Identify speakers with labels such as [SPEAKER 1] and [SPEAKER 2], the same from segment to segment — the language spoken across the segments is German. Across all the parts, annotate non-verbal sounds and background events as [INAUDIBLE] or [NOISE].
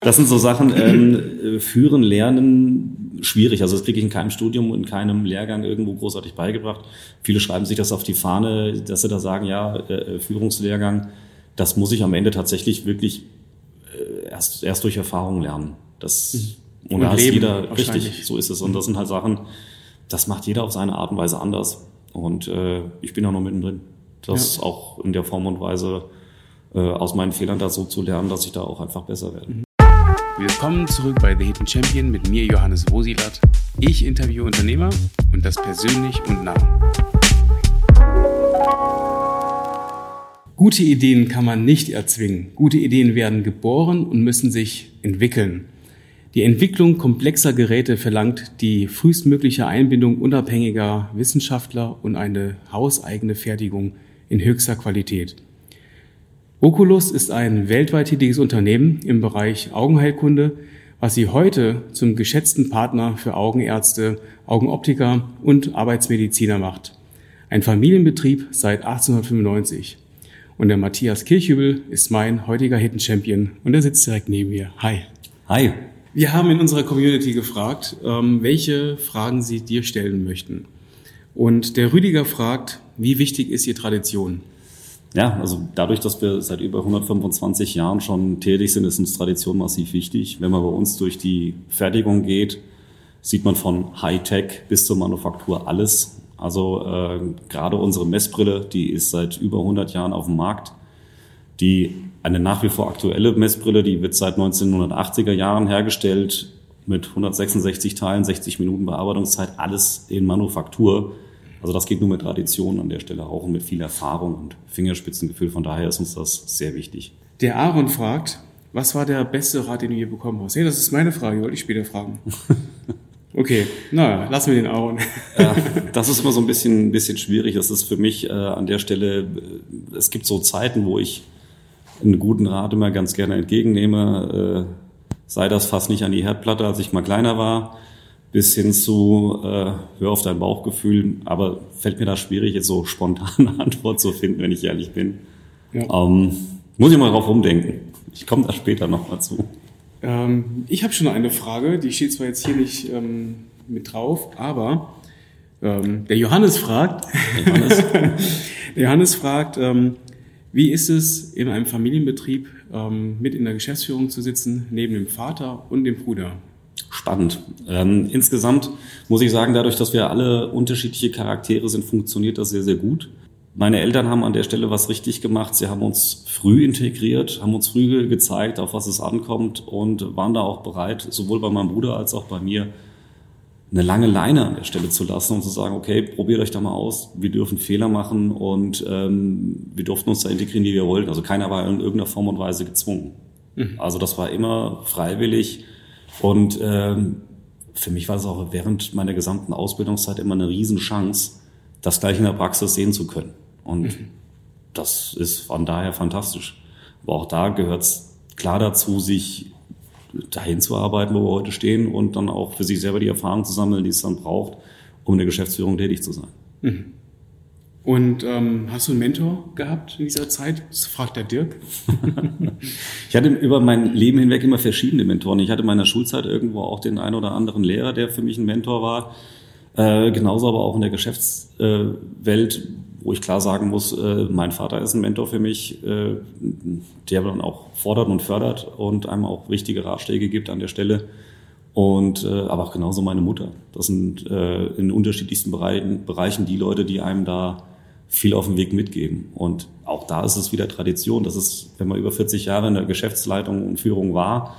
[SPEAKER 1] Das sind so Sachen, ähm, führen, lernen, schwierig. Also das kriege ich in keinem Studium, in keinem Lehrgang irgendwo großartig beigebracht. Viele schreiben sich das auf die Fahne, dass sie da sagen, ja, äh, Führungslehrgang, das muss ich am Ende tatsächlich wirklich äh, erst, erst durch Erfahrung lernen. Das, mhm. und, da ist jeder, richtig, so ist es. Und das sind halt Sachen, das macht jeder auf seine Art und Weise anders. Und äh, ich bin da noch mittendrin. Das ja. auch in der Form und Weise äh, aus meinen Fehlern da so zu lernen, dass ich da auch einfach besser werde. Mhm.
[SPEAKER 2] Willkommen zurück bei The Hidden Champion mit mir, Johannes Wosilat. Ich interviewe Unternehmer und das persönlich und nah. Gute Ideen kann man nicht erzwingen. Gute Ideen werden geboren und müssen sich entwickeln. Die Entwicklung komplexer Geräte verlangt die frühestmögliche Einbindung unabhängiger Wissenschaftler und eine hauseigene Fertigung in höchster Qualität. Oculus ist ein weltweit tätiges Unternehmen im Bereich Augenheilkunde, was sie heute zum geschätzten Partner für Augenärzte, Augenoptiker und Arbeitsmediziner macht. Ein Familienbetrieb seit 1895. Und der Matthias Kirchhübel ist mein heutiger Hidden Champion und er sitzt direkt neben mir. Hi.
[SPEAKER 1] Hi.
[SPEAKER 2] Wir haben in unserer Community gefragt, ähm, welche Fragen sie dir stellen möchten. Und der Rüdiger fragt, wie wichtig ist ihr Tradition?
[SPEAKER 1] Ja, also dadurch, dass wir seit über 125 Jahren schon tätig sind, ist uns Tradition massiv wichtig. Wenn man bei uns durch die Fertigung geht, sieht man von Hightech bis zur Manufaktur alles. Also äh, gerade unsere Messbrille, die ist seit über 100 Jahren auf dem Markt. Die eine nach wie vor aktuelle Messbrille, die wird seit 1980er Jahren hergestellt mit 166 Teilen, 60 Minuten Bearbeitungszeit, alles in Manufaktur. Also das geht nur mit Tradition an der Stelle auch und mit viel Erfahrung und Fingerspitzengefühl. Von daher ist uns das sehr wichtig.
[SPEAKER 2] Der Aaron fragt, was war der beste Rat, den du je bekommen hast? Hey, das ist meine Frage, wollte ich später fragen. [LAUGHS] Okay, na, lassen wir den Aaron.
[SPEAKER 1] Ja, das ist immer so ein bisschen, ein bisschen schwierig. Das ist für mich äh, an der Stelle, äh, es gibt so Zeiten, wo ich einen guten Rat immer ganz gerne entgegennehme. Äh, sei das fast nicht an die Herdplatte, als ich mal kleiner war bis hin zu äh, hör auf dein Bauchgefühl. Aber fällt mir da schwierig, jetzt so spontane [LAUGHS] Antwort zu finden, wenn ich ehrlich bin. Ja. Ähm, muss ich mal drauf umdenken. Ich komme da später nochmal zu.
[SPEAKER 2] Ähm, ich habe schon eine Frage, die steht zwar jetzt hier nicht ähm, mit drauf, aber ähm, der Johannes fragt, Johannes, [LAUGHS] der Johannes fragt, ähm, wie ist es in einem Familienbetrieb ähm, mit in der Geschäftsführung zu sitzen, neben dem Vater und dem Bruder?
[SPEAKER 1] Spannend. Ähm, insgesamt muss ich sagen, dadurch, dass wir alle unterschiedliche Charaktere sind, funktioniert das sehr, sehr gut. Meine Eltern haben an der Stelle was richtig gemacht. Sie haben uns früh integriert, haben uns früh gezeigt, auf was es ankommt und waren da auch bereit, sowohl bei meinem Bruder als auch bei mir, eine lange Leine an der Stelle zu lassen und zu sagen, okay, probiert euch da mal aus. Wir dürfen Fehler machen und ähm, wir durften uns da integrieren, wie wir wollten. Also keiner war in irgendeiner Form und Weise gezwungen. Mhm. Also das war immer freiwillig und ähm, für mich war es auch während meiner gesamten Ausbildungszeit immer eine Riesenchance, das gleich in der Praxis sehen zu können. Und mhm. das ist von daher fantastisch. Aber auch da gehört es klar dazu, sich dahin zu arbeiten, wo wir heute stehen und dann auch für sich selber die Erfahrung zu sammeln, die es dann braucht, um in der Geschäftsführung tätig zu sein. Mhm.
[SPEAKER 2] Und ähm, hast du einen Mentor gehabt in dieser Zeit? Das fragt der Dirk. [LAUGHS]
[SPEAKER 1] ich hatte über mein Leben hinweg immer verschiedene Mentoren. Ich hatte in meiner Schulzeit irgendwo auch den einen oder anderen Lehrer, der für mich ein Mentor war. Äh, genauso aber auch in der Geschäftswelt, äh, wo ich klar sagen muss, äh, mein Vater ist ein Mentor für mich, äh, der dann auch fordert und fördert und einem auch wichtige Ratschläge gibt an der Stelle. Und äh, aber auch genauso meine Mutter. Das sind äh, in unterschiedlichsten Bereichen, Bereichen die Leute, die einem da viel auf dem Weg mitgeben. Und auch da ist es wieder Tradition. Das ist, wenn man über 40 Jahre in der Geschäftsleitung und Führung war,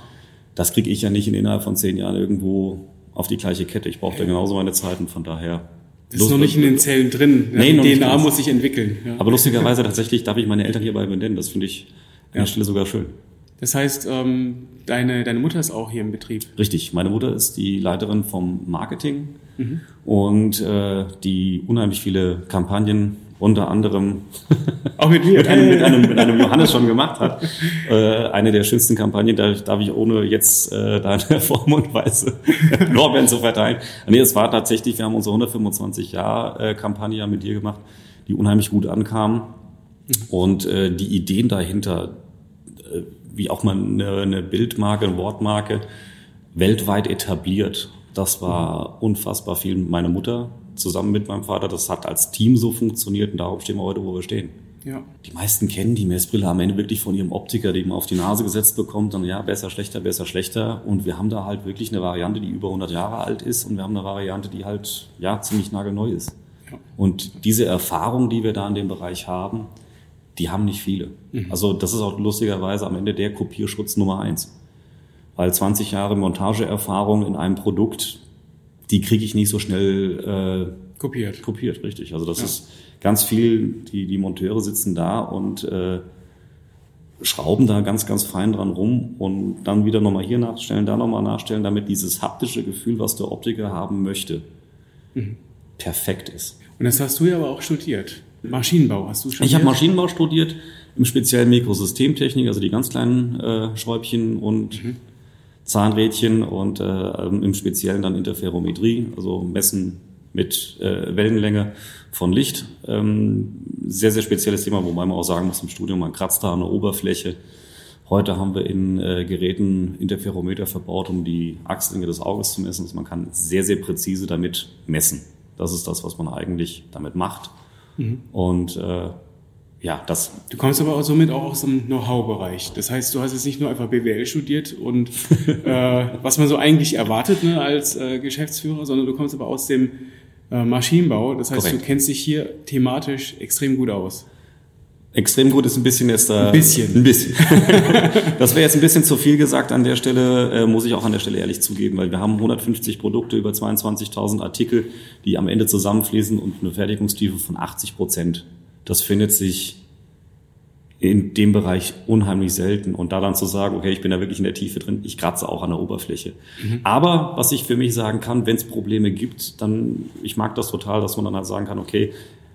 [SPEAKER 1] das kriege ich ja nicht in innerhalb von zehn Jahren irgendwo auf die gleiche Kette. Ich brauche da genauso meine Zeit und von daher.
[SPEAKER 2] Das ist noch nicht in den Zellen drin.
[SPEAKER 1] Nee,
[SPEAKER 2] ja, die DNA muss sich entwickeln.
[SPEAKER 1] Ja. Aber lustigerweise tatsächlich darf ich meine Eltern hierbei benennen. Das finde ich an ja. der Stelle sogar schön.
[SPEAKER 2] Das heißt, ähm, deine, deine Mutter ist auch hier im Betrieb?
[SPEAKER 1] Richtig. Meine Mutter ist die Leiterin vom Marketing mhm. und äh, die unheimlich viele Kampagnen unter anderem [LAUGHS]
[SPEAKER 2] auch mit
[SPEAKER 1] mit, einem, mit, einem, mit einem [LAUGHS] Johannes schon gemacht hat. Äh, eine der schönsten Kampagnen, da darf ich ohne jetzt äh, da in [LAUGHS] Form und Weise Lorbeeren zu verteilen. Nee, es war tatsächlich, wir haben unsere 125 Jahr äh, Kampagne mit dir gemacht, die unheimlich gut ankam. Mhm. Und äh, die Ideen dahinter, äh, wie auch mal eine, eine Bildmarke, eine Wortmarke weltweit etabliert. Das war unfassbar viel. Meine Mutter zusammen mit meinem Vater, das hat als Team so funktioniert und darum stehen wir heute, wo wir stehen. Ja. Die meisten kennen die Messbrille am Ende wirklich von ihrem Optiker, die man auf die Nase gesetzt bekommt und ja, besser, schlechter, besser, schlechter. Und wir haben da halt wirklich eine Variante, die über 100 Jahre alt ist und wir haben eine Variante, die halt, ja, ziemlich nagelneu ist. Ja. Und diese Erfahrung, die wir da in dem Bereich haben, die haben nicht viele. Mhm. Also das ist auch lustigerweise am Ende der Kopierschutz Nummer eins. Weil 20 Jahre Montageerfahrung in einem Produkt, die kriege ich nicht so schnell äh, kopiert. Kopiert, richtig. Also das ja. ist ganz viel, die, die Monteure sitzen da und äh, schrauben da ganz, ganz fein dran rum und dann wieder nochmal hier nachstellen, da nochmal nachstellen, damit dieses haptische Gefühl, was der Optiker haben möchte, mhm. perfekt ist.
[SPEAKER 2] Und das hast du ja aber auch studiert. Maschinenbau hast du
[SPEAKER 1] studiert? Ich habe Maschinenbau studiert, im speziellen Mikrosystemtechnik, also die ganz kleinen äh, Schräubchen und mhm. Zahnrädchen und äh, im Speziellen dann Interferometrie, also Messen mit äh, Wellenlänge von Licht. Ähm, sehr, sehr spezielles Thema, wobei man auch sagen muss, im Studium, man kratzt da an der Oberfläche. Heute haben wir in äh, Geräten Interferometer verbaut, um die Achslänge des Auges zu messen. Also man kann sehr, sehr präzise damit messen. Das ist das, was man eigentlich damit macht. Mhm. Und äh, ja, das.
[SPEAKER 2] Du kommst aber auch somit auch aus dem Know-how-Bereich. Das heißt, du hast jetzt nicht nur einfach BWL studiert und [LAUGHS] äh, was man so eigentlich erwartet ne, als äh, Geschäftsführer, sondern du kommst aber aus dem äh, Maschinenbau. Das heißt, Korrekt. du kennst dich hier thematisch extrem gut aus.
[SPEAKER 1] Extrem gut ist ein bisschen jetzt da.
[SPEAKER 2] Ein bisschen.
[SPEAKER 1] Ein bisschen. [LAUGHS] das wäre jetzt ein bisschen zu viel gesagt an der Stelle, äh, muss ich auch an der Stelle ehrlich zugeben, weil wir haben 150 Produkte, über 22.000 Artikel, die am Ende zusammenfließen und eine Fertigungstiefe von 80 Prozent. Das findet sich in dem Bereich unheimlich selten. Und da dann zu sagen, okay, ich bin da wirklich in der Tiefe drin, ich kratze auch an der Oberfläche. Mhm. Aber was ich für mich sagen kann, wenn es Probleme gibt, dann, ich mag das total, dass man dann halt sagen kann, okay,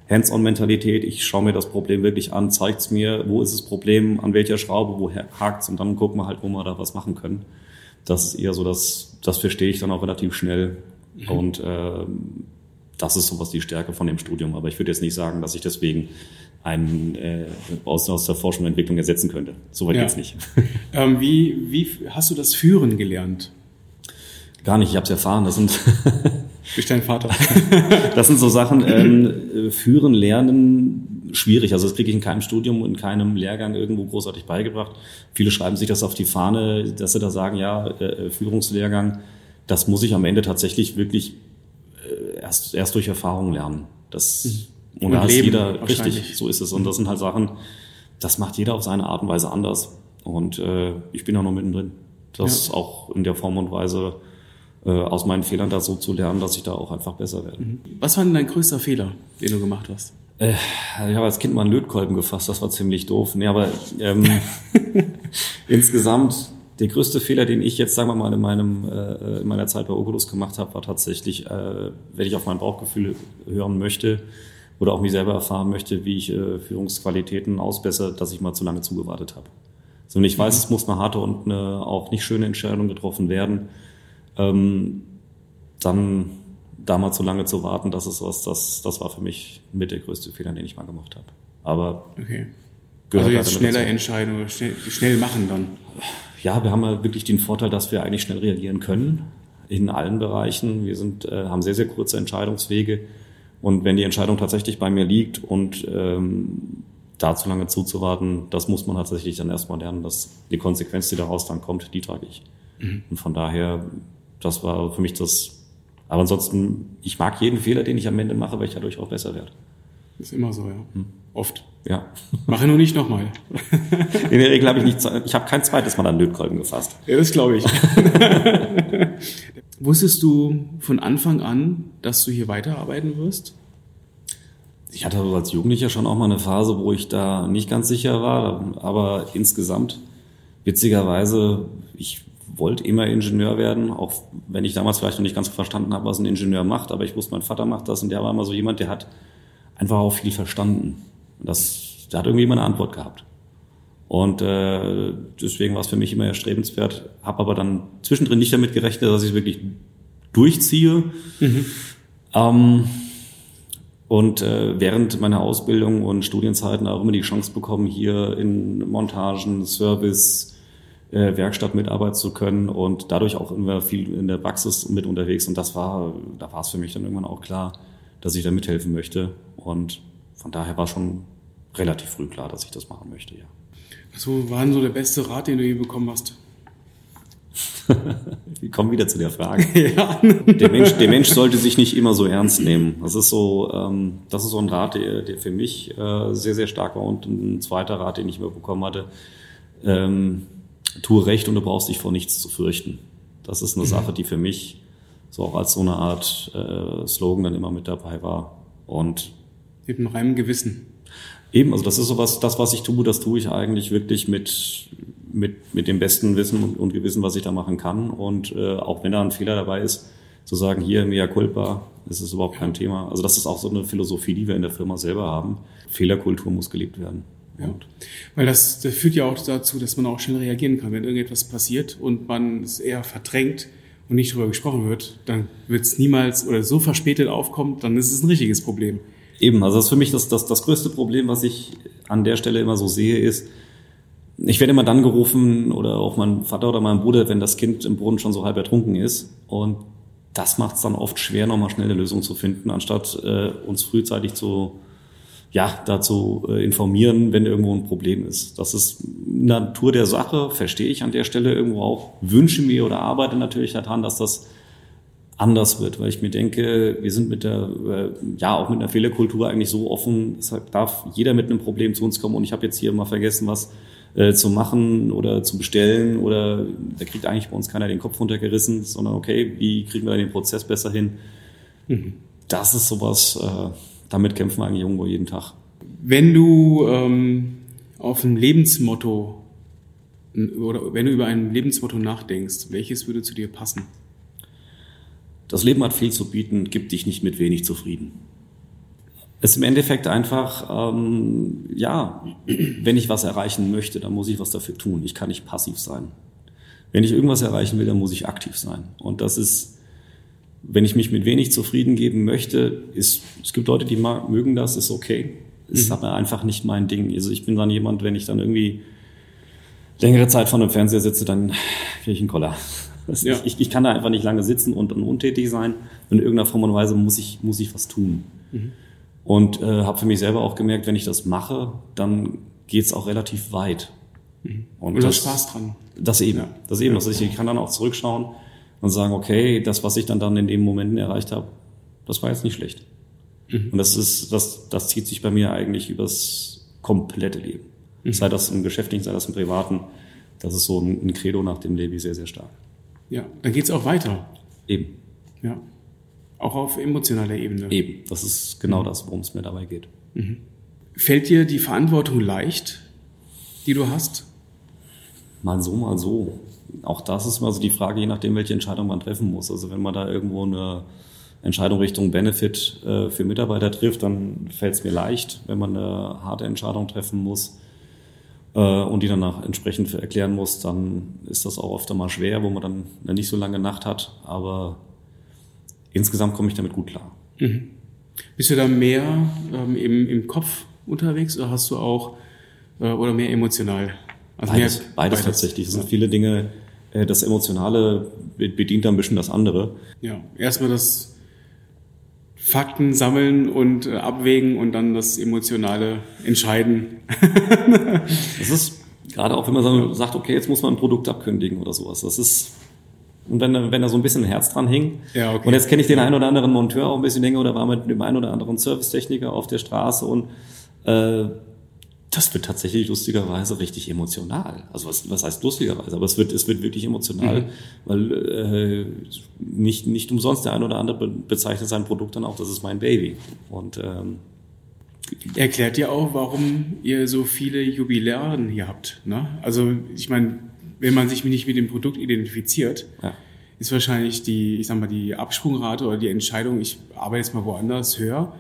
[SPEAKER 1] Hands-on-Mentalität, ich schaue mir das Problem wirklich an, zeigt's mir, wo ist das Problem, an welcher Schraube, wo hakt's und dann gucken wir halt, wo wir da was machen können. Das ist eher so, dass das verstehe ich dann auch relativ schnell. Mhm. Und äh, das ist sowas die Stärke von dem Studium. Aber ich würde jetzt nicht sagen, dass ich deswegen einen äh, aus, aus der Forschung und Entwicklung ersetzen könnte. Soweit ja. jetzt nicht. [LAUGHS]
[SPEAKER 2] Ähm, wie, wie hast du das Führen gelernt?
[SPEAKER 1] Gar nicht, ich habe es erfahren. Das sind [LAUGHS]
[SPEAKER 2] durch deinen Vater. [LAUGHS]
[SPEAKER 1] das sind so Sachen. Ähm, führen, lernen, schwierig. Also das kriege ich in keinem Studium, in keinem Lehrgang irgendwo großartig beigebracht. Viele schreiben sich das auf die Fahne, dass sie da sagen, ja, äh, Führungslehrgang. Das muss ich am Ende tatsächlich wirklich erst, erst durch Erfahrung lernen. Das mhm und, da ist jeder, richtig, so ist es. Und das sind halt Sachen, das macht jeder auf seine Art und Weise anders. Und äh, ich bin da noch mittendrin. Das ja. auch in der Form und Weise äh, aus meinen Fehlern da so zu lernen, dass ich da auch einfach besser werde. Mhm.
[SPEAKER 2] Was war denn dein größter Fehler, den du gemacht hast?
[SPEAKER 1] Äh, ich habe als Kind mal einen Lötkolben gefasst, das war ziemlich doof. Nee, aber ähm, [LAUGHS] insgesamt der größte Fehler, den ich jetzt, sagen wir mal, in, meinem, äh, in meiner Zeit bei Oculus gemacht habe, war tatsächlich, äh, wenn ich auf mein Bauchgefühl hören möchte, oder auch mich selber erfahren möchte, wie ich äh, Führungsqualitäten ausbessere, dass ich mal zu lange zugewartet habe. So, und ich weiß, mhm. es muss eine harte und eine auch nicht schöne Entscheidung getroffen werden. Ähm, dann da mal zu lange zu warten, das ist was, das, das war für mich mit der größte Fehler, den ich mal gemacht habe. Aber
[SPEAKER 2] okay. Also jetzt schneller dazu. entscheiden oder schnell, schnell machen dann.
[SPEAKER 1] Ja, wir haben ja wirklich den Vorteil, dass wir eigentlich schnell reagieren können in allen Bereichen. Wir sind, äh, haben sehr, sehr kurze Entscheidungswege. Und wenn die Entscheidung tatsächlich bei mir liegt und ähm, da zu lange zuzuwarten, das muss man tatsächlich dann erstmal lernen, dass die Konsequenz, die daraus dann kommt, die trage ich. Mhm. Und von daher, das war für mich das. Aber ansonsten, ich mag jeden Fehler, den ich am Ende mache, weil ich dadurch auch besser werde.
[SPEAKER 2] Ist immer so, ja. Hm. Oft.
[SPEAKER 1] Ja.
[SPEAKER 2] Mache nur nicht nochmal. [LAUGHS]
[SPEAKER 1] In der Regel habe ich nicht, ich habe kein zweites Mal an Lötkolben gefasst.
[SPEAKER 2] Ja, das glaube ich. [LAUGHS] Wusstest du von Anfang an, dass du hier weiterarbeiten wirst?
[SPEAKER 1] Ich hatte als Jugendlicher schon auch mal eine Phase, wo ich da nicht ganz sicher war, aber insgesamt, witzigerweise, ich wollte immer Ingenieur werden, auch wenn ich damals vielleicht noch nicht ganz verstanden habe, was ein Ingenieur macht, aber ich wusste, mein Vater macht das und der war immer so jemand, der hat einfach auch viel verstanden. Das, der hat irgendwie immer eine Antwort gehabt. Und äh, deswegen war es für mich immer erstrebenswert, habe aber dann zwischendrin nicht damit gerechnet, dass ich es wirklich durchziehe. Mhm. Ähm, und äh, während meiner Ausbildung und Studienzeiten auch immer die Chance bekommen, hier in Montagen, Service, äh, Werkstatt mitarbeiten zu können und dadurch auch immer viel in der Praxis mit unterwegs. Und das war, da war es für mich dann irgendwann auch klar, dass ich da mithelfen möchte. Und von daher war schon relativ früh klar, dass ich das machen möchte, ja.
[SPEAKER 2] Was war denn so der beste Rat, den du je bekommen hast? [LAUGHS]
[SPEAKER 1] Wir kommen wieder zu der Frage. [LAUGHS] Ja. Der, Mensch, der Mensch sollte sich nicht immer so ernst nehmen. Das ist so, ähm, das ist so ein Rat, der, der für mich äh, sehr, sehr stark war. Und ein zweiter Rat, den ich immer bekommen hatte, ähm, tue recht und du brauchst dich vor nichts zu fürchten. Das ist eine mhm. Sache, die für mich so auch als so eine Art äh, Slogan dann immer mit dabei war. Und
[SPEAKER 2] mit einem reinen Gewissen.
[SPEAKER 1] Eben, also das ist so was, das, was ich tue, das tue ich eigentlich wirklich mit, mit, mit dem besten Wissen und Gewissen, was ich da machen kann. Und äh, auch wenn da ein Fehler dabei ist, zu sagen, hier, mea culpa, das ist überhaupt kein Thema. Also das ist auch so eine Philosophie, die wir in der Firma selber haben. Fehlerkultur muss gelebt werden.
[SPEAKER 2] Ja. Weil das, das führt ja auch dazu, dass man auch schnell reagieren kann. Wenn irgendetwas passiert und man es eher verdrängt und nicht darüber gesprochen wird, dann wird es niemals oder so verspätet aufkommt, dann ist es ein richtiges Problem.
[SPEAKER 1] Eben, also das ist für mich das, das, das größte Problem, was ich an der Stelle immer so sehe, ist, ich werde immer dann gerufen oder auch mein Vater oder mein Bruder, wenn das Kind im Brunnen schon so halb ertrunken ist. Und das macht es dann oft schwer, nochmal schnell eine Lösung zu finden, anstatt äh, uns frühzeitig zu, ja, dazu äh, informieren, wenn irgendwo ein Problem ist. Das ist Natur der Sache, verstehe ich an der Stelle irgendwo auch, wünsche mir oder arbeite natürlich daran, dass das anders wird, weil ich mir denke, wir sind mit der, äh, ja, auch mit einer Fehlerkultur eigentlich so offen, es darf jeder mit einem Problem zu uns kommen und ich habe jetzt hier mal vergessen, was äh, zu machen oder zu bestellen oder da kriegt eigentlich bei uns keiner den Kopf runtergerissen, sondern okay, wie kriegen wir den Prozess besser hin? Mhm. Das ist sowas, äh, damit kämpfen wir eigentlich irgendwo jeden Tag.
[SPEAKER 2] Wenn du ähm, auf ein Lebensmotto oder wenn du über ein Lebensmotto nachdenkst, welches würde zu dir passen?
[SPEAKER 1] Das Leben hat viel zu bieten, gibt dich nicht mit wenig zufrieden. Es ist im Endeffekt einfach, ähm, ja, wenn ich was erreichen möchte, dann muss ich was dafür tun. Ich kann nicht passiv sein. Wenn ich irgendwas erreichen will, dann muss ich aktiv sein. Und das ist, wenn ich mich mit wenig zufrieden geben möchte, ist, es gibt Leute, die mögen das, ist okay. Ist mhm. aber einfach nicht mein Ding. Also ich bin dann jemand, wenn ich dann irgendwie längere Zeit vor einem Fernseher sitze, dann kriege ich einen Koller. [LAUGHS] Ja. Ich, ich, kann da einfach nicht lange sitzen und, und untätig sein. In irgendeiner Form und Weise muss ich, muss ich was tun. Mhm. Und äh, habe für mich selber auch gemerkt, wenn ich das mache, dann geht's auch relativ weit.
[SPEAKER 2] Mhm. Und, und das, Spaß dran.
[SPEAKER 1] Das eben. Ja. Das eben. Das ist, ich kann dann auch zurückschauen und sagen, okay, das, was ich dann dann in den Momenten erreicht habe, das war jetzt nicht schlecht. Mhm. Und das ist, das, das zieht sich bei mir eigentlich übers komplette Leben. Mhm. Sei das im Geschäftlichen, sei das im Privaten. Das ist so ein, ein Credo, nach dem lebe ich sehr, sehr stark.
[SPEAKER 2] Ja, dann geht es auch weiter.
[SPEAKER 1] Eben.
[SPEAKER 2] Ja. Auch auf emotionaler Ebene.
[SPEAKER 1] Eben. Das ist genau mhm. das, worum es mir dabei geht. Mhm.
[SPEAKER 2] Fällt dir die Verantwortung leicht, die du hast?
[SPEAKER 1] Mal so, mal so. Auch das ist mal so die Frage, je nachdem, welche Entscheidung man treffen muss. Also wenn man da irgendwo eine Entscheidung Richtung Benefit äh, für Mitarbeiter trifft, dann fällt es mir leicht. Wenn man eine harte Entscheidung treffen muss, äh, und die danach entsprechend erklären muss, dann ist das auch oft einmal schwer, wo man dann eine nicht so lange Nacht hat. Aber insgesamt komme ich damit gut klar. Mhm.
[SPEAKER 2] Bist du da mehr ähm, im, im Kopf unterwegs oder hast du auch äh, oder mehr emotional?
[SPEAKER 1] Also beides, beides, beides tatsächlich. Es sind viele Dinge, äh, das Emotionale bedient ein bisschen das andere.
[SPEAKER 2] Ja, erstmal das Fakten sammeln und äh, abwägen und dann das emotionale entscheiden. [LAUGHS]
[SPEAKER 1] das ist gerade auch, wenn man sagt, okay, jetzt muss man ein Produkt abkündigen oder sowas. Das ist und wenn, wenn da so ein bisschen Herz dran hing. Ja, okay. Und jetzt kenne ich den einen oder anderen Monteur auch ein bisschen länger oder war mit dem einen oder anderen Servicetechniker auf der Straße und äh, das wird tatsächlich lustigerweise richtig emotional. Also was, was heißt lustigerweise? Aber es wird, es wird wirklich emotional, mhm. weil äh, nicht, nicht umsonst der ein oder andere bezeichnet sein Produkt dann auch, das ist mein Baby. Und ähm,
[SPEAKER 2] erklärt ja auch, warum ihr so viele Jubilären hier habt. Ne? Also ich meine, wenn man sich nicht mit dem Produkt identifiziert, ja. ist wahrscheinlich die, ich sag mal, die Absprungrate oder die Entscheidung, ich arbeite jetzt mal woanders höher.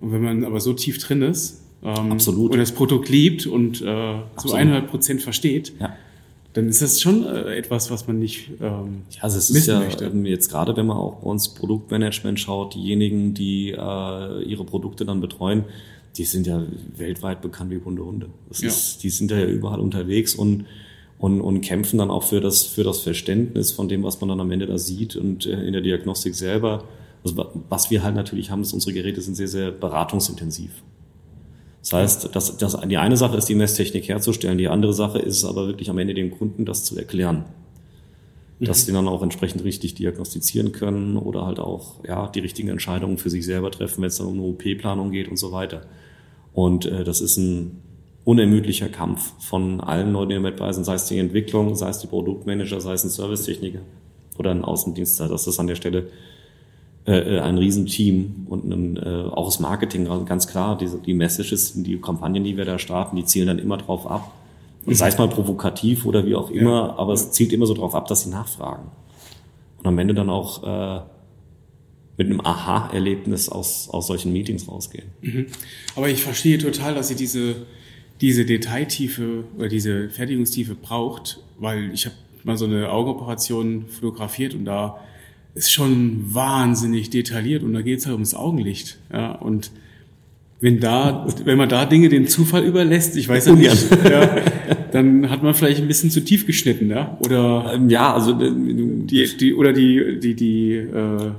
[SPEAKER 2] Und wenn man aber so tief drin ist, ähm, Absolut. und das Produkt liebt und äh, zu 100 Prozent versteht, ja. dann ist das schon äh, etwas, was man nicht ähm,
[SPEAKER 1] ja, also es ist ja möchte. jetzt gerade, wenn man auch bei uns Produktmanagement schaut, diejenigen, die äh, ihre Produkte dann betreuen, die sind ja weltweit bekannt wie Hunde Hunde. Ja. ist, die sind ja überall unterwegs und und, und kämpfen dann auch für das, für das Verständnis von dem, was man dann am Ende da sieht und äh, in der Diagnostik selber. Also was wir halt natürlich haben, ist, unsere Geräte sind sehr, sehr beratungsintensiv. Das heißt, das, das, die eine Sache ist, die Messtechnik herzustellen, die andere Sache ist aber wirklich am Ende dem Kunden das zu erklären. Dass mhm. sie dann auch entsprechend richtig diagnostizieren können oder halt auch ja, die richtigen Entscheidungen für sich selber treffen, wenn es dann um eine OP-Planung geht und so weiter. Und äh, das ist ein unermüdlicher Kampf von allen Leuten, die dabei sind, sei es die Entwicklung, sei es die Produktmanager, sei es ein Servicetechniker oder ein Außendienstler. Das ist an der Stelle äh, äh, ein Riesenteam und ein, äh, auch das Marketing ganz klar. Diese, die Messages, die Kampagnen, die wir da starten, die zielen dann immer drauf ab. Und sei es mal provokativ oder wie auch immer, ja. aber es zielt immer so drauf ab, dass sie nachfragen. Und am Ende dann auch äh, mit einem Aha-Erlebnis aus, aus solchen Meetings rausgehen.
[SPEAKER 2] Mhm. Aber ich verstehe total, dass Sie diese, diese Detailtiefe oder diese Fertigungstiefe braucht, weil ich habe mal so eine Augenoperation fotografiert und da ist schon wahnsinnig detailliert und da geht es halt ums Augenlicht. Ja, und wenn da, wenn man da Dinge dem Zufall überlässt, ich weiß ja nicht, ja, dann hat man vielleicht ein bisschen zu tief geschnitten, ja? Oder
[SPEAKER 1] ähm, ja, also äh,
[SPEAKER 2] die, die oder die die die äh,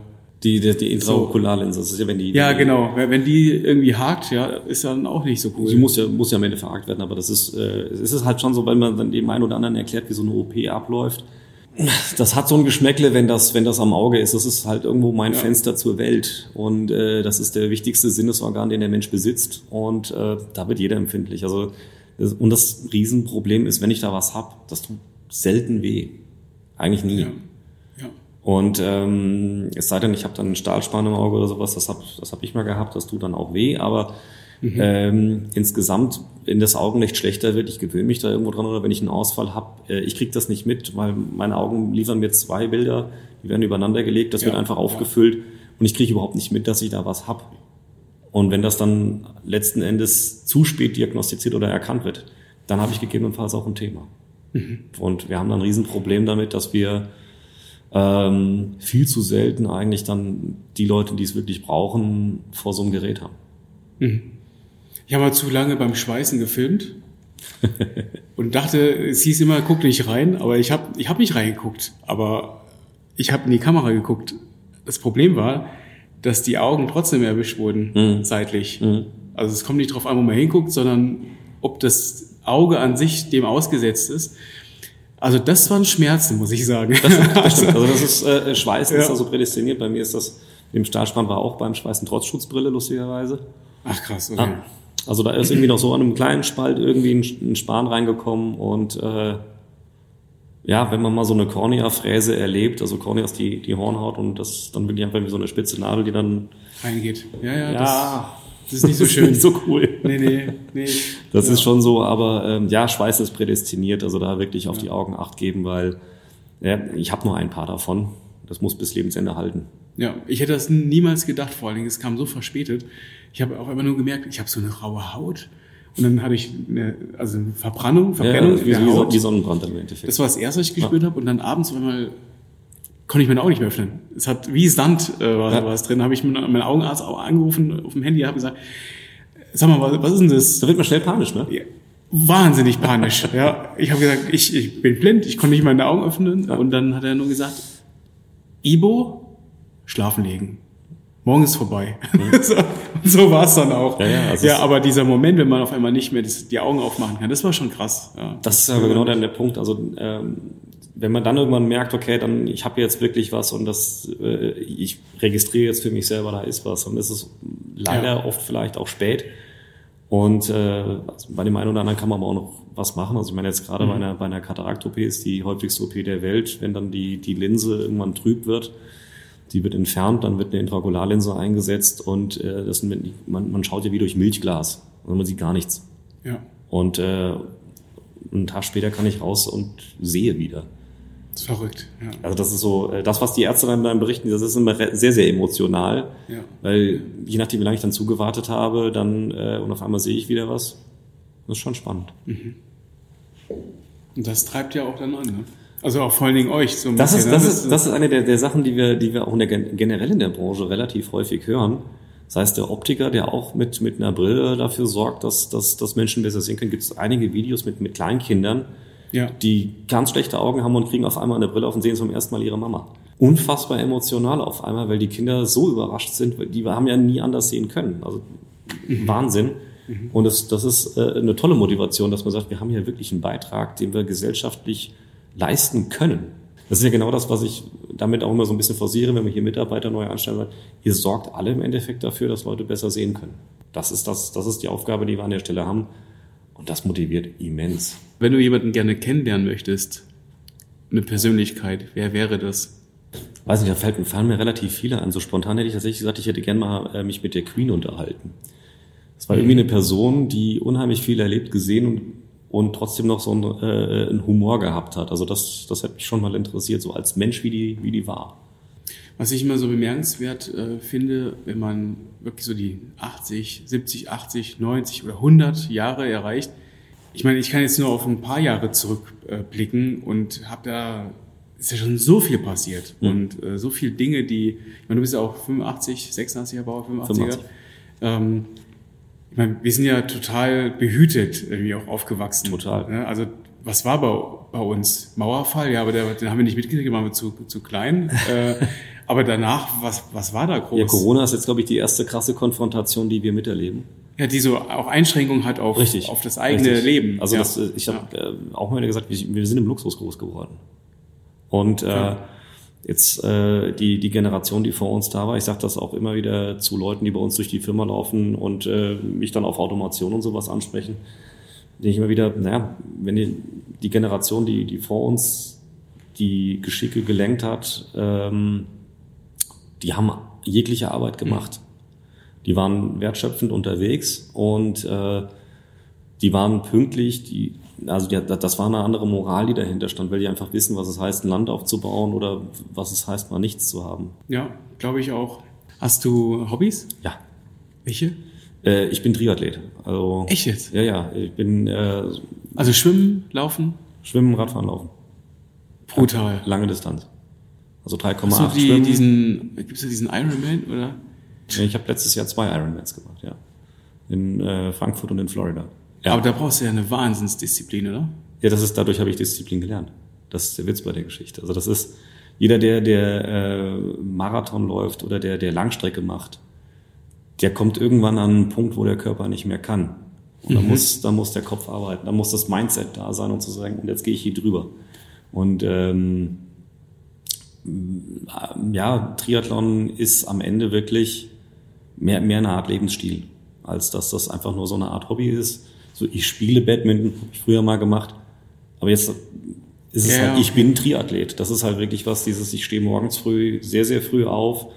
[SPEAKER 1] die, die, die Intraokularlinse, das ist ja, wenn die,
[SPEAKER 2] Ja, genau. Wenn die irgendwie hakt, ja, ist dann auch nicht so cool.
[SPEAKER 1] Sie muss ja, muss ja am Ende verhakt werden, aber das ist, äh, es ist halt schon so, wenn man dann dem einen oder anderen erklärt, wie so eine OP abläuft, das hat so ein Geschmäckle, wenn das, wenn das am Auge ist. Das ist halt irgendwo mein ja. Fenster zur Welt. Und äh, das ist der wichtigste Sinnesorgan, den der Mensch besitzt. Und äh, da wird jeder empfindlich. Also, und das Riesenproblem ist, wenn ich da was hab, das tut selten weh. Eigentlich nie. Ja. ja. Und ähm, es sei denn, ich habe dann einen Stahlspan im Auge oder sowas, das habe das hab ich mal gehabt, das tut dann auch weh. Aber Mhm. Ähm, insgesamt, wenn das Augenlicht schlechter wird, ich gewöhne mich da irgendwo dran oder wenn ich einen Ausfall habe, äh, ich kriege das nicht mit, weil meine Augen liefern mir zwei Bilder, die werden übereinander gelegt, das ja, wird einfach aufgefüllt ja. und ich kriege überhaupt nicht mit, dass ich da was hab. Und wenn das dann letzten Endes zu spät diagnostiziert oder erkannt wird, dann habe ich gegebenenfalls auch ein Thema. Mhm. Und wir haben dann ein Riesenproblem damit, dass wir ähm, viel zu selten eigentlich dann die Leute, die es wirklich brauchen, vor so einem Gerät haben. Mhm.
[SPEAKER 2] Ich habe mal zu lange beim Schweißen gefilmt [LAUGHS] und dachte, es hieß immer, guck nicht rein, aber ich habe ich hab nicht reingeguckt, aber ich habe in die Kamera geguckt. Das Problem war, dass die Augen trotzdem erwischt wurden, mhm. seitlich. Mhm. Also es kommt nicht drauf an, wo man hinguckt, sondern ob das Auge an sich dem ausgesetzt ist. Also das waren Schmerzen, muss ich sagen.
[SPEAKER 1] Das, das stimmt. [LAUGHS] Also das ist äh, Schweißen ja. ist also prädestiniert. Bei mir ist das im Stahlspann war auch beim Schweißen trotz Schutzbrille lustigerweise.
[SPEAKER 2] Ach krass, okay. Ah.
[SPEAKER 1] Also da ist irgendwie noch so an einem kleinen Spalt irgendwie ein, Span reingekommen und äh, ja, wenn man mal so eine Kornea-Fräse erlebt, also Kornea ist die, die Hornhaut und das dann wirklich einfach wie so eine spitze Nadel, die dann
[SPEAKER 2] reingeht.
[SPEAKER 1] Ja, ja, ja das, das ist nicht so [LAUGHS] schön. nicht so cool. Nee, nee, nee. Das ja. ist schon so, aber ähm, ja, Schweiß ist prädestiniert, also da wirklich auf ja. die Augen acht geben, weil ja, ich habe nur ein paar davon. Das muss bis Lebensende halten.
[SPEAKER 2] Ja, ich hätte das niemals gedacht, vor allen Dingen, es kam so verspätet. Ich habe auch immer nur gemerkt, ich habe so eine raue Haut. Und dann hatte ich eine, also eine Verbrannung, Verbrennung ja,
[SPEAKER 1] wie, in der Haut. Wie Sonnenbrand im
[SPEAKER 2] Endeffekt. Das war das erste, was ich gespürt ja. habe. Und dann abends auf einmal konnte ich meine Augen nicht mehr öffnen. Es hat wie Sand äh, war ja. was drin. habe ich meinen Augenarzt auch angerufen auf dem Handy, habe gesagt, sag mal, was, was ist denn das?
[SPEAKER 1] Da wird man schnell panisch, ne? Ja,
[SPEAKER 2] wahnsinnig panisch. [LAUGHS] ja, ich habe gesagt, ich, ich bin blind, ich konnte nicht meine Augen öffnen. Ja. Und dann hat er nur gesagt, Ibo, schlafen legen morgen ist vorbei. Mhm. [LAUGHS] so, so war es dann auch. Ja, ja, also ja, aber dieser Moment, wenn man auf einmal nicht mehr die Augen aufmachen kann, das war schon krass. Ja.
[SPEAKER 1] Das ist aber genau dann der Punkt. Also ähm, wenn man dann irgendwann merkt, okay, dann ich habe jetzt wirklich was und das äh, ich registriere jetzt für mich selber, da ist was und es ist leider ja. oft vielleicht auch spät. Und äh, also bei dem einen oder anderen kann man aber auch noch was machen. Also ich meine jetzt gerade mhm. bei einer, bei einer Katarakt-OP ist die häufigste OP der Welt, wenn dann die, die Linse irgendwann trüb wird, die wird entfernt, dann wird eine Intraokularlinse eingesetzt und äh, das, man, man schaut ja wie durch Milchglas. Also man sieht gar nichts. Ja. Und äh, einen Tag später kann ich raus und sehe wieder.
[SPEAKER 2] Das ist verrückt. Ja.
[SPEAKER 1] Also das ist so, äh, das, was die Ärzte dann, dann berichten, das ist immer sehr, sehr emotional. Ja. Weil je nachdem, wie lange ich dann zugewartet habe, dann äh, und auf einmal sehe ich wieder was. Das ist schon spannend. Mhm.
[SPEAKER 2] Und das treibt ja auch dann an, ne? Also auch vor allen Dingen euch.
[SPEAKER 1] So ein das, ist, das, ne? ist, das ist eine der, der Sachen, die wir, die wir auch in der, generell in der Branche relativ häufig hören. Das heißt, der Optiker, der auch mit, mit einer Brille dafür sorgt, dass, dass, dass Menschen besser sehen können, gibt es einige Videos mit, mit Kleinkindern, ja. die ganz schlechte Augen haben und kriegen auf einmal eine Brille auf und sehen zum ersten Mal ihre Mama. Unfassbar emotional auf einmal, weil die Kinder so überrascht sind, weil die haben ja nie anders sehen können. Also mhm. Wahnsinn. Mhm. Und das, das ist äh, eine tolle Motivation, dass man sagt, wir haben hier wirklich einen Beitrag, den wir gesellschaftlich leisten können. Das ist ja genau das, was ich damit auch immer so ein bisschen forciere, wenn wir hier Mitarbeiter neu anstellen. Ihr sorgt alle im Endeffekt dafür, dass Leute besser sehen können. Das ist das, das ist die Aufgabe, die wir an der Stelle haben. Und das motiviert immens.
[SPEAKER 2] Wenn du jemanden gerne kennenlernen möchtest, eine Persönlichkeit, wer wäre das?
[SPEAKER 1] Weiß nicht, da fallen, fallen mir relativ viele an. So spontan hätte ich tatsächlich gesagt, ich hätte gerne mal äh, mich mit der Queen unterhalten. Es war irgendwie eine Person, die unheimlich viel erlebt, gesehen und, und trotzdem noch so einen, äh, einen Humor gehabt hat. Also das, das hat mich schon mal interessiert, so als Mensch, wie die, wie die war.
[SPEAKER 2] Was ich immer so bemerkenswert äh, finde, wenn man wirklich so die 80, 70, 80, 90 oder 100 Jahre erreicht. Ich meine, ich kann jetzt nur auf ein paar Jahre zurückblicken äh, und habe da ist ja schon so viel passiert mhm. und äh, so viele Dinge, die, ich meine, du bist ja auch 85, 86er Bauer, 85er. 85. Ähm, ich meine, wir sind ja total behütet irgendwie auch aufgewachsen.
[SPEAKER 1] Total.
[SPEAKER 2] Ne? Also was war bei, bei uns? Mauerfall, ja, aber der, den haben wir nicht mitgekriegt, waren wir zu, zu klein. äh, aber danach, was, was war da groß?
[SPEAKER 1] Ja, Corona ist jetzt, glaube ich, die erste krasse Konfrontation, die wir miterleben.
[SPEAKER 2] Ja, die so auch Einschränkungen hat auf,
[SPEAKER 1] Richtig.
[SPEAKER 2] auf das eigene
[SPEAKER 1] Richtig.
[SPEAKER 2] Leben.
[SPEAKER 1] Also
[SPEAKER 2] ja.
[SPEAKER 1] das, äh, ich habe ja. äh, auch mal gesagt, wir, wir sind im Luxus groß geworden. Und äh, jetzt äh, die, die Generation, die vor uns da war, ich sage das auch immer wieder zu Leuten, die bei uns durch die Firma laufen und äh, mich dann auf Automation und sowas ansprechen, denke ich immer wieder, naja, wenn die, die Generation, die, die vor uns die Geschicke gelenkt hat, ähm, die haben jegliche Arbeit gemacht. Die waren wertschöpfend unterwegs und äh, die waren pünktlich, die, also die, das war eine andere Moral, die dahinter stand, weil die einfach wissen, was es heißt, ein Land aufzubauen oder was es heißt, mal nichts zu haben.
[SPEAKER 2] Ja, glaube ich auch. Hast du Hobbys?
[SPEAKER 1] Ja.
[SPEAKER 2] Welche?
[SPEAKER 1] Äh, ich bin Triathlet. Also,
[SPEAKER 2] Echt jetzt?
[SPEAKER 1] Ja, ja. Ich bin. Äh,
[SPEAKER 2] also Schwimmen, Laufen?
[SPEAKER 1] Schwimmen, Radfahren, Laufen.
[SPEAKER 2] Brutal.
[SPEAKER 1] Lange Distanz. Also 3,8
[SPEAKER 2] Hast du die, Schwimmen. diesen, gibt's da diesen Ironman oder?
[SPEAKER 1] Ich habe letztes Jahr zwei Ironmans gemacht, ja. In äh, Frankfurt und in Florida. Ja.
[SPEAKER 2] Aber da brauchst du ja eine Wahnsinnsdisziplin, oder?
[SPEAKER 1] Ja, das ist, dadurch habe ich Disziplin gelernt. Das ist der Witz bei der Geschichte. Also das ist, jeder, der, der äh, Marathon läuft oder der, der Langstrecke macht, der kommt irgendwann an einen Punkt, wo der Körper nicht mehr kann. Und da mhm. muss, da muss der Kopf arbeiten, da muss das Mindset da sein und zu sagen, und jetzt gehe ich hier drüber. Und ähm, ja, Triathlon ist am Ende wirklich mehr, mehr eine Art Lebensstil, als dass das einfach nur so eine Art Hobby ist. So, ich spiele Badminton, habe ich früher mal gemacht, aber jetzt ist es ja, halt, ich bin Triathlet. Das ist halt wirklich was, dieses, ich stehe morgens früh, sehr, sehr früh auf.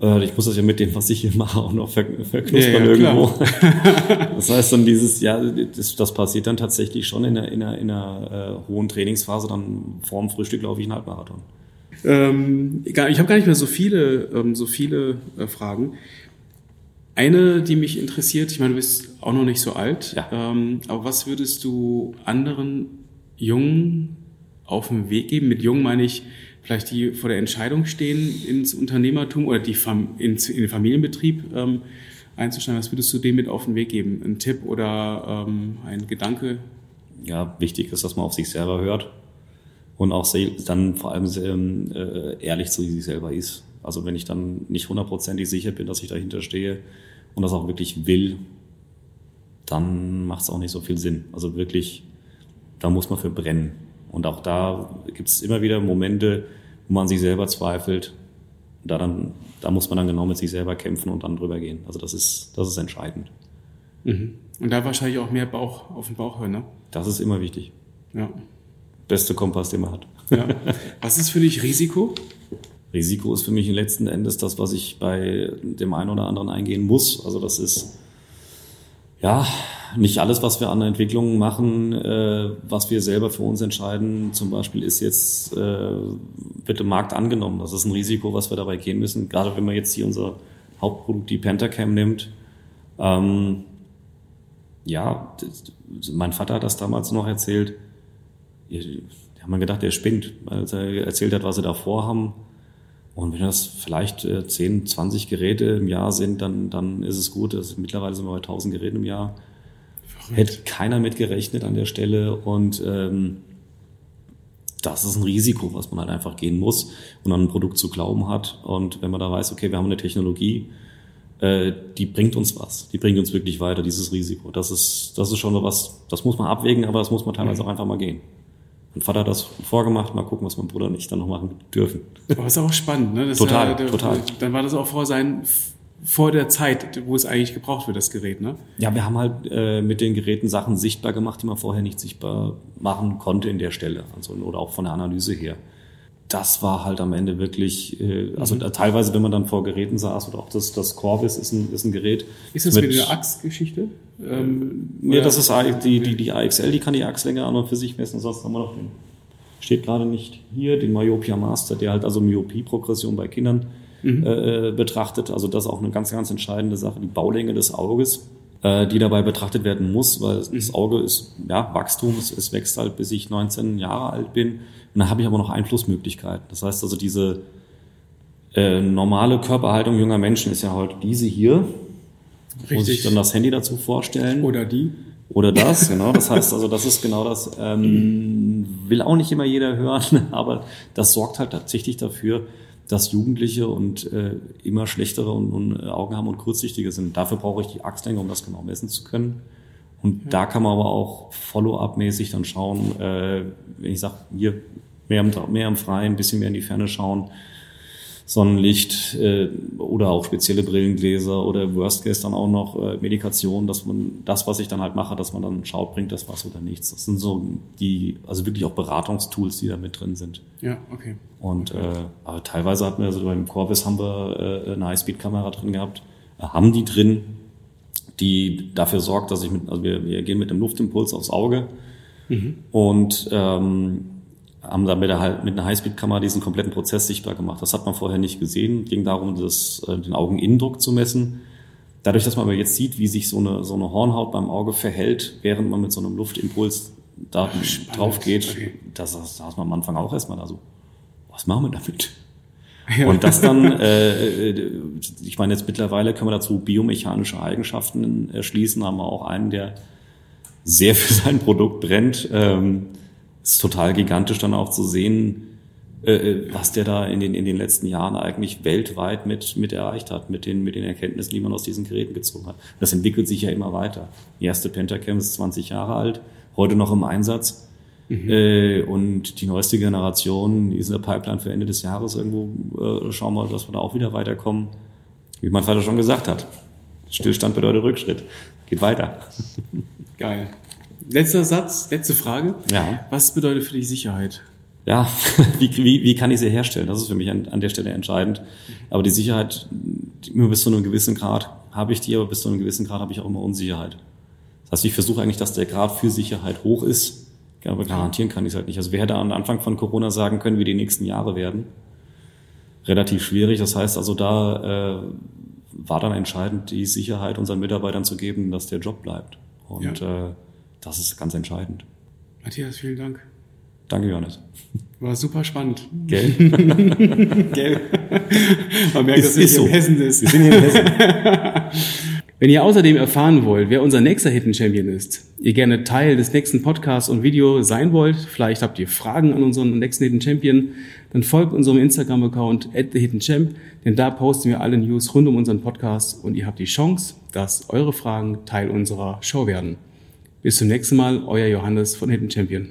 [SPEAKER 1] Äh, ich muss das ja mit dem, was ich hier mache, auch noch verknuspern ja, ja, irgendwo. [LAUGHS] das heißt dann dieses, ja, das, das passiert dann tatsächlich schon in einer, in einer, in einer äh, hohen Trainingsphase, dann vorm Frühstück laufe ich einen Halbmarathon.
[SPEAKER 2] Ähm, ich habe gar nicht mehr so viele, ähm, so viele äh, Fragen. Eine, die mich interessiert, ich meine, du bist auch noch nicht so alt,
[SPEAKER 1] ja.
[SPEAKER 2] ähm, aber was würdest du anderen Jungen auf den Weg geben? Mit Jungen meine ich vielleicht die vor der Entscheidung stehen, ins Unternehmertum oder die Fam ins, in den Familienbetrieb ähm, einzusteigen. Was würdest du dem mit auf den Weg geben? Ein Tipp oder ähm, ein Gedanke?
[SPEAKER 1] Ja, wichtig ist, dass man auf sich selber hört und auch dann vor allem ähm, äh, ehrlich zu sich selber ist. Also wenn ich dann nicht hundertprozentig sicher bin, dass ich dahinter stehe und das auch wirklich will, dann macht es auch nicht so viel Sinn. Also wirklich, da muss man für brennen. Und auch da gibt es immer wieder Momente, wo man sich selber zweifelt. Da, dann, da muss man dann genau mit sich selber kämpfen und dann drüber gehen. Also das ist, das ist entscheidend.
[SPEAKER 2] Mhm. Und da wahrscheinlich auch mehr Bauch auf den Bauch hören, ne?
[SPEAKER 1] Das ist immer wichtig.
[SPEAKER 2] Ja
[SPEAKER 1] beste Kompass, den man hat.
[SPEAKER 2] Ja. Was ist für dich Risiko?
[SPEAKER 1] Risiko ist für mich letzten Endes das, was ich bei dem einen oder anderen eingehen muss. Also das ist ja nicht alles, was wir an Entwicklungen machen, äh, was wir selber für uns entscheiden. Zum Beispiel ist jetzt äh, wird im Markt angenommen. Das ist ein Risiko, was wir dabei gehen müssen. Gerade wenn man jetzt hier unser Hauptprodukt, die Pentacam nimmt. Ähm, ja, mein Vater hat das damals noch erzählt die haben gedacht, der spinnt, als er erzählt hat, was sie da vorhaben. Und wenn das vielleicht 10, äh, 20 Geräte im Jahr sind, dann, dann ist es gut. Das, mittlerweile sind wir bei 1000 Geräten im Jahr. Verrückt. Hätte keiner mit gerechnet an der Stelle. Und ähm, das ist ein Risiko, was man halt einfach gehen muss und an ein Produkt zu glauben hat. Und wenn man da weiß, okay, wir haben eine Technologie, äh, die bringt uns was, die bringt uns wirklich weiter, dieses Risiko. Das ist, das ist schon was, das muss man abwägen, aber das muss man teilweise mhm. auch einfach mal gehen. Mein Vater hat das vorgemacht, mal gucken, was mein Bruder und ich dann noch machen dürfen.
[SPEAKER 2] Aber ist auch spannend, ne?
[SPEAKER 1] Das total,
[SPEAKER 2] ja, der,
[SPEAKER 1] total.
[SPEAKER 2] Dann war das auch vor sein, vor der Zeit, wo es eigentlich gebraucht wird, das Gerät, ne?
[SPEAKER 1] Ja, wir haben halt äh, mit den Geräten Sachen sichtbar gemacht, die man vorher nicht sichtbar machen konnte in der Stelle, also oder auch von der Analyse her das war halt am Ende wirklich, äh, also mhm. teilweise, wenn man dann vor Geräten saß oder auch das, das Corvus ist ein, ist ein Gerät.
[SPEAKER 2] Ist das mit, mit der Achsgeschichte?
[SPEAKER 1] Ähm, nee, das ist die, die, die AXL, die kann die Achslänge an und für sich messen. Sonst haben wir noch den, steht gerade nicht hier, den Myopia Master, der halt also Myopie-Progression bei Kindern mhm. äh, betrachtet. Also das ist auch eine ganz, ganz entscheidende Sache, die Baulänge des Auges äh, die dabei betrachtet werden muss, weil das mhm. Auge ist ja Wachstum, es, es wächst halt, bis ich 19 Jahre alt bin. Und dann habe ich aber noch Einflussmöglichkeiten. Das heißt also, diese äh, normale Körperhaltung junger Menschen ist ja halt diese hier. Richtig. Muss ich dann das Handy dazu vorstellen.
[SPEAKER 2] Oder die.
[SPEAKER 1] Oder das, genau. Das heißt also, das ist genau das. Ähm, will auch nicht immer jeder hören, [LAUGHS] aber das sorgt halt tatsächlich dafür, dass Jugendliche und äh, immer schlechtere und, und, äh, Augen haben und kurzsichtige sind. Dafür brauche ich die Achslänge, um das genau messen zu können. Und ja. da kann man aber auch Follow-up-mäßig dann schauen, äh, wenn ich sage, hier mehr im, mehr im Freien, ein bisschen mehr in die Ferne schauen, Sonnenlicht äh, oder auch spezielle Brillengläser oder Worst Case dann auch noch äh, Medikation, dass man das, was ich dann halt mache, dass man dann schaut, bringt das was oder nichts. Das sind so die, also wirklich auch Beratungstools, die da mit drin sind.
[SPEAKER 2] Ja, okay.
[SPEAKER 1] Und äh, aber teilweise hatten wir, also beim Corvus haben wir äh, eine High-Speed-Kamera drin gehabt, äh, haben die drin, die dafür sorgt, dass ich mit, also wir, wir gehen mit dem Luftimpuls aufs Auge mhm. und ähm, haben dann mit, der, mit einer Highspeed-Kamera diesen kompletten Prozess sichtbar gemacht. Das hat man vorher nicht gesehen. Es ging darum, das, äh, den Augeninnendruck zu messen. Dadurch, dass man aber jetzt sieht, wie sich so eine, so eine Hornhaut beim Auge verhält, während man mit so einem Luftimpuls da Spannend. drauf geht, okay. das, das saß man am Anfang auch erstmal da so, was machen wir damit? Ja. Und das dann, äh, äh, ich meine, jetzt mittlerweile können wir dazu biomechanische Eigenschaften erschließen, haben wir auch einen, der sehr für sein Produkt brennt. Ähm, ist total gigantisch dann auch zu sehen, äh, äh, was der da in den, in den letzten Jahren eigentlich weltweit mit, mit erreicht hat, mit den, mit den Erkenntnissen, die man aus diesen Geräten gezogen hat. Das entwickelt sich ja immer weiter. Die erste Pentacam ist 20 Jahre alt, heute noch im Einsatz. Mhm. Äh, und die neueste Generation, die ist in der Pipeline für Ende des Jahres irgendwo. Äh, schauen wir, dass wir da auch wieder weiterkommen. Wie mein Vater schon gesagt hat. Stillstand bedeutet Rückschritt. Geht weiter.
[SPEAKER 2] Geil. Letzter Satz, letzte Frage.
[SPEAKER 1] Ja.
[SPEAKER 2] Was bedeutet für dich Sicherheit?
[SPEAKER 1] Ja, [LAUGHS] wie, wie, wie kann ich sie herstellen? Das ist für mich an, an der Stelle entscheidend. Aber die Sicherheit, immer bis zu einem gewissen Grad habe ich die, aber bis zu einem gewissen Grad habe ich auch immer Unsicherheit. Das heißt, ich versuche eigentlich, dass der Grad für Sicherheit hoch ist, aber garantieren kann ich es halt nicht. Also wer hätte am Anfang von Corona sagen können, wie die nächsten Jahre werden? Relativ schwierig. Das heißt also, da äh, war dann entscheidend, die Sicherheit unseren Mitarbeitern zu geben, dass der Job bleibt. Und ja. äh, das ist ganz entscheidend.
[SPEAKER 2] Matthias, vielen Dank.
[SPEAKER 1] Danke, Johannes.
[SPEAKER 2] War super spannend.
[SPEAKER 1] Gell? [LAUGHS]
[SPEAKER 2] Gell? Man merkt, dass wir hier so. in Hessen ist. Wir sind hier in Hessen. [LAUGHS] Wenn ihr außerdem erfahren wollt, wer unser nächster Hidden Champion ist, ihr gerne Teil des nächsten Podcasts und Video sein wollt, vielleicht habt ihr Fragen an unseren nächsten Hidden Champion, dann folgt unserem Instagram-Account at thehiddenchamp, denn da posten wir alle News rund um unseren Podcast und ihr habt die Chance, dass eure Fragen Teil unserer Show werden. Bis zum nächsten Mal, euer Johannes von Hidden Champion.